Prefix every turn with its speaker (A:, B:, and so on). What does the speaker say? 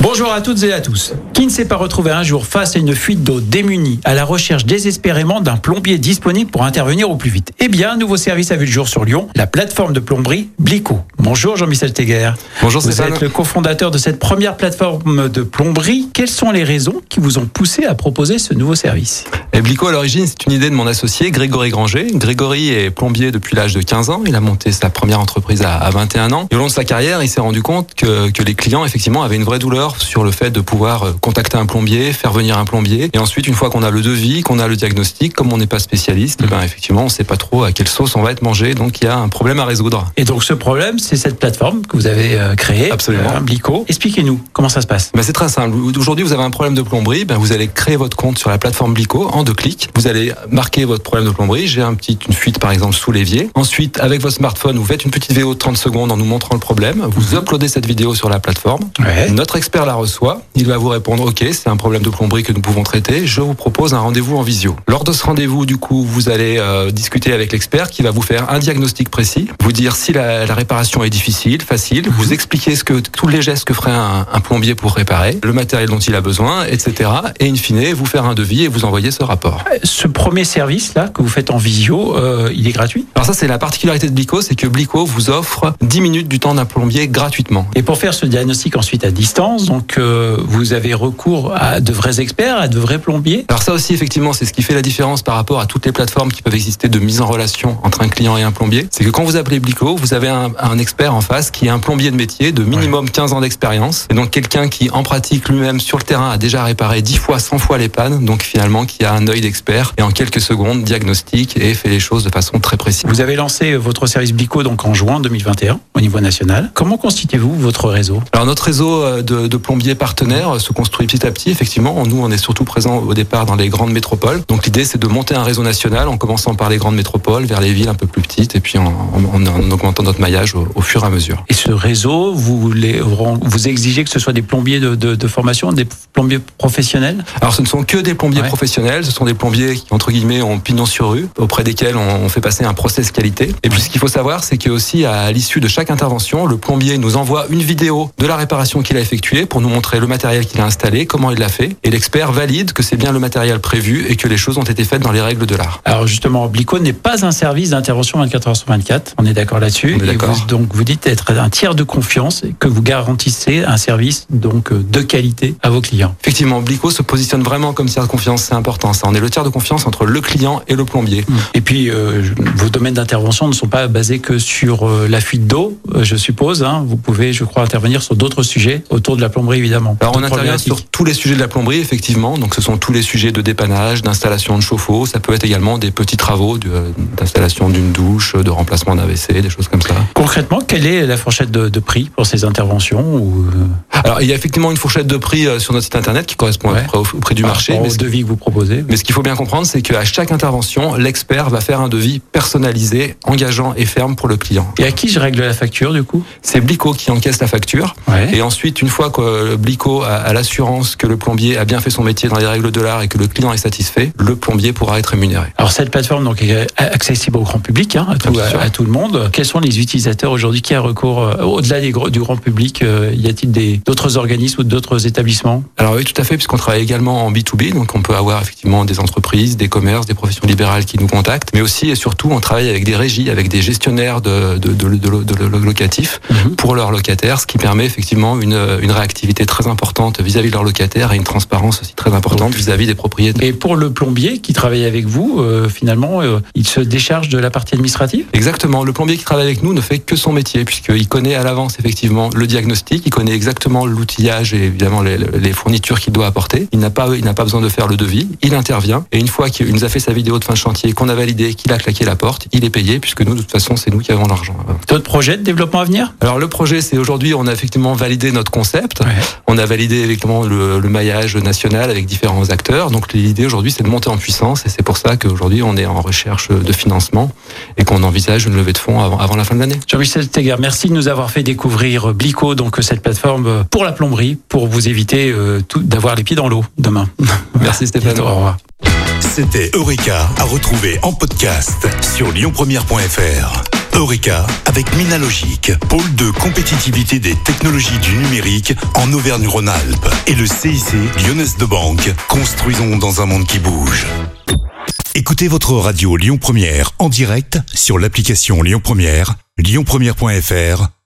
A: Bonjour à toutes et à tous. Qui ne s'est pas retrouvé un jour face à une fuite d'eau démunie, à la recherche désespérément d'un plombier disponible pour intervenir au plus vite? Eh bien, un nouveau service a vu le jour sur Lyon, la plateforme de plomberie Blico. Bonjour Jean-Michel Teguer.
B: Bonjour
A: Vous
B: Stéphane.
A: êtes le cofondateur de cette première plateforme de plomberie. Quelles sont les raisons qui vous ont poussé à proposer ce nouveau service?
B: Et Blico, à l'origine, c'est une idée de mon associé Grégory Granger. Grégory est plombier depuis l'âge de 15 ans. Il a monté sa première entreprise à, à 21 ans. Et au long de sa carrière, il s'est rendu compte que, que les clients, effectivement, avaient une vraie douleur sur le fait de pouvoir euh, contacter un plombier, faire venir un plombier. Et ensuite, une fois qu'on a le devis, qu'on a le diagnostic, comme on n'est pas spécialiste, eh ben, effectivement, on ne sait pas trop à quelle sauce on va être mangé. Donc, il y a un problème à résoudre.
A: Et donc ce problème, c'est cette plateforme que vous avez euh, créée,
B: Absolument.
A: euh, Blico. Expliquez-nous comment ça se passe?
B: Ben, c'est très simple. Aujourd'hui, vous avez un problème de plomberie. Ben, vous allez créer votre compte sur la plateforme Blico en deux clics. Vous allez marquer votre problème de plomberie. J'ai un petit, une fuite, par exemple, sous l'évier. Ensuite, avec votre smartphone, vous faites une petite vidéo de 30 secondes en nous montrant le problème. Vous uploadez cette vidéo sur la plateforme.
A: Ouais.
B: Notre expert la reçoit. Il va vous répondre, OK, c'est un problème de plomberie que nous pouvons traiter. Je vous propose un rendez-vous en visio. Lors de ce rendez-vous, du coup, vous allez euh, discuter avec l'expert qui va vous faire un diagnostic précis, vous dire si la, la réparation est difficile, facile, vous expliquer ce que tous les gestes que ferait un, un plombier pour réparer, le matériel dont il a besoin, etc. Et in fine, vous faire un devis et vous envoyer ce rapport.
A: Ce premier service-là que vous faites en visio, euh, il est gratuit?
B: Alors ça, c'est la particularité de Blico, c'est que Blico vous offre 10 minutes du temps d'un plombier gratuitement.
A: Et pour faire ce diagnostic ensuite à distance, donc euh, vous avez recours à de vrais experts, à de vrais plombiers.
B: Alors ça aussi, effectivement, c'est ce qui fait la différence par rapport à toutes les plateformes qui peuvent exister de mise en relation entre un client et un plombier. C'est que quand vous appelez Blico, vous avez un, un expert en face qui est un plombier de métier de minimum 15 ans d'expérience. Et donc quelqu'un qui, en pratique lui-même sur le terrain, a déjà réparé 10 fois, 100 fois les pannes. Donc finalement, qui a un œil d'expert et en quelques secondes diagnostique et fait les choses de façon très précise.
A: Vous avez lancé votre service Blico donc en juin 2021 au niveau national. Comment constituez-vous votre réseau?
B: Alors notre réseau euh, de, de plombiers partenaires se construit petit à petit. Effectivement, nous on est surtout présents au départ dans les grandes métropoles. Donc l'idée c'est de monter un réseau national en commençant par les grandes métropoles, vers les villes un peu plus petites, et puis en, en- en augmentant notre maillage au, fur et à mesure.
A: Et ce réseau, vous, les, vous exigez que ce soit des plombiers de, de- de formation, des plombiers professionnels
B: Alors ce ne sont que des plombiers
A: Ouais.
B: professionnels, ce sont des plombiers qui entre guillemets ont pignon sur rue, auprès desquels on, fait passer un process qualité. Et puis ce qu'il faut savoir, c'est que aussi à l'issue de chaque intervention, le plombier nous envoie une vidéo de la réparation qu'il a effectuée pour nous montrer le matériel qu'il a installé, comment il l'a fait, et l'expert valide que c'est bien le matériel prévu et que les choses ont été faites dans les règles de l'art.
A: Alors justement, Blico n'est pas un service d'intervention 24 heures sur 24. On est d'accord là-dessus. Donc vous dites être un tiers de confiance et que vous garantissez un service donc euh, de qualité à vos clients.
B: Effectivement, Blico se positionne vraiment comme tiers de confiance, c'est important ça. On est le tiers de confiance entre le client et le plombier.
A: Et puis euh, vos domaines d'intervention ne sont pas basés que sur euh, la fuite d'eau, euh, je suppose. hein. Vous pouvez, je crois, intervenir sur d'autres sujets autour de la plomberie évidemment.
B: Alors on intervient sur tous les sujets de la plomberie, effectivement. Donc ce sont tous les sujets de dépannage, d'installation de chauffe-eau. Ça peut être également des petits travaux d'installation d'une douche, de remplacement d'un WC, des choses comme ça.
A: Concrètement, quelle est la fourchette de, de prix pour ces interventions ou,
B: Alors il y a effectivement une fourchette de prix sur notre site internet qui correspond
A: Ouais.
B: au, au prix du marché.
A: rapport
B: Mais
A: au
B: ce,
A: devis que vous proposez
B: mais ce qu'il faut bien comprendre, c'est qu'à chaque intervention, l'expert va faire un devis personnalisé, engageant et ferme pour le client.
A: Et à qui je règle la facture du coup?
B: C'est Blico qui encaisse la facture.
A: Ouais.
B: Et ensuite, une fois que Blico a, l'assurance que le plombier a bien fait son métier dans les règles de l'art et que le client est satisfait, le plombier pourra être rémunéré.
A: Alors cette plateforme donc est accessible au grand public, hein, à, tout, à, à tout le monde. Quels sont les utilisateurs aujourd'hui qui a recours euh, au-delà du grand public euh, Y a-t-il d'autres organismes ou d'autres établissements?
B: Alors oui, tout à fait, puisqu'on travaille également en B2B, donc on peut avoir effectivement des entreprises, des commerces, des professions libérales qui nous contactent, mais aussi et surtout on travaille avec des régies, avec des gestionnaires de, de, de, de- de- de locatifs pour leurs locataires, ce qui permet effectivement une, une réactivité très importante vis-à-vis de leurs locataires et une transparence aussi très importante vis-à-vis des propriétaires.
A: Et pour le plombier qui travaille avec vous, euh, finalement, euh, il se décharge de la partie administrative?
B: Exactement. Le plombier qui travaille avec nous ne fait que son métier, puisqu'il connaît à l'avance effectivement le diagnostic, il connaît exactement l'outillage et évidemment les, les fournitures qu'il doit apporter. Il n'a pas, il n'a pas besoin de faire le devis. Il intervient et une fois qu'il nous a fait sa vidéo de fin de chantier, qu'on a validé, qu'il a claqué la porte, il est payé, puisque nous de toute façon c'est nous qui avons l'argent.
A: D'autres projets de développement à venir?
B: Alors le projet, c'est aujourd'hui, on a effectivement validé notre concept.
A: Ouais.
B: On a validé effectivement le, le maillage national avec différents acteurs. Donc l'idée aujourd'hui, c'est de monter en puissance et c'est pour ça qu'aujourd'hui, on est en recherche de financement et qu'on envisage une levée de fonds avant, avant la fin de l'année.
A: Jean-Michel Teger, merci de nous avoir fait découvrir Blico, donc cette plateforme pour la plomberie, pour vous éviter euh, d'avoir les pieds dans l'eau demain.
B: Merci Stéphane.
A: Bientôt, au revoir.
C: C'était Eureka à retrouver en podcast sur lyonpremière.fr. Eureka avec Minalogic, pôle de compétitivité des technologies du numérique en Auvergne-Rhône-Alpes. Et le CIC Lyonnaise de Banque, construisons dans un monde qui bouge. Écoutez votre radio Lyon Première en direct sur l'application Lyon Première, lyonpremière.fr